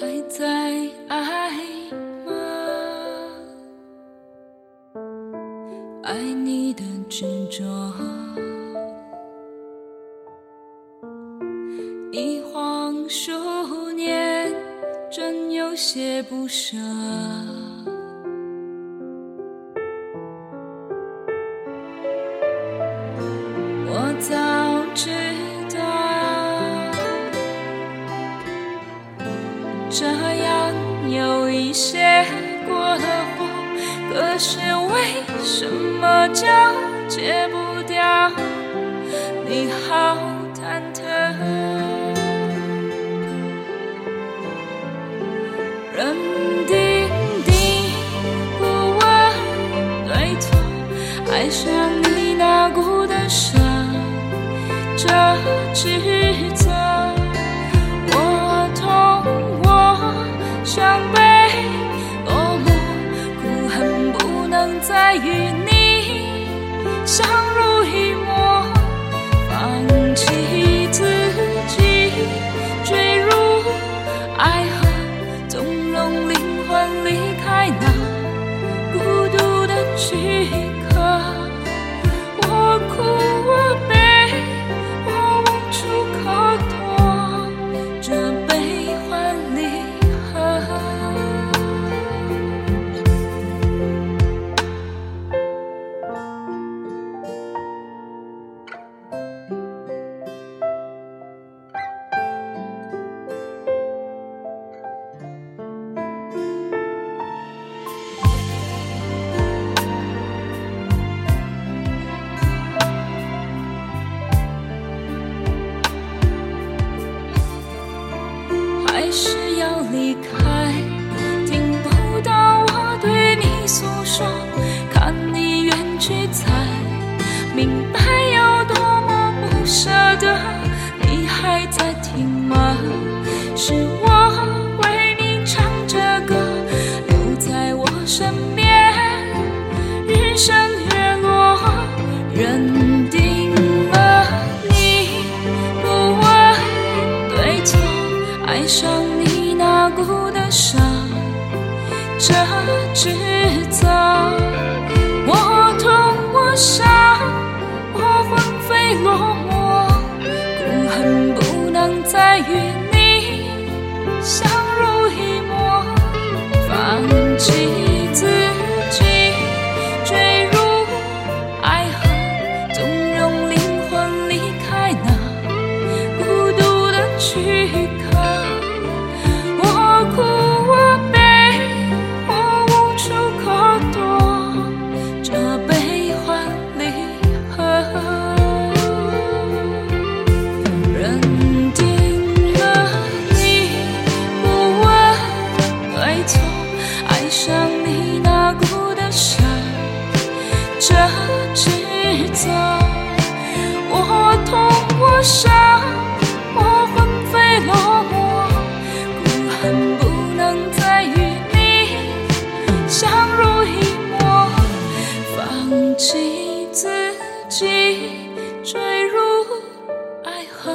还在爱吗？爱你的执着，一晃数年，真有些不舍。有一些过了火，可是为什么就戒不掉？你好忐忑，认定定不问对错，爱上你那股的伤。这指责，我痛，我伤不再与你相还是要离开，听不到我对你诉说，看你远去才明白有多么不舍得。你还在听吗？是这指责，我痛我伤，我魂飞落坠入爱河，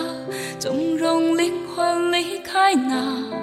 纵容灵魂离开那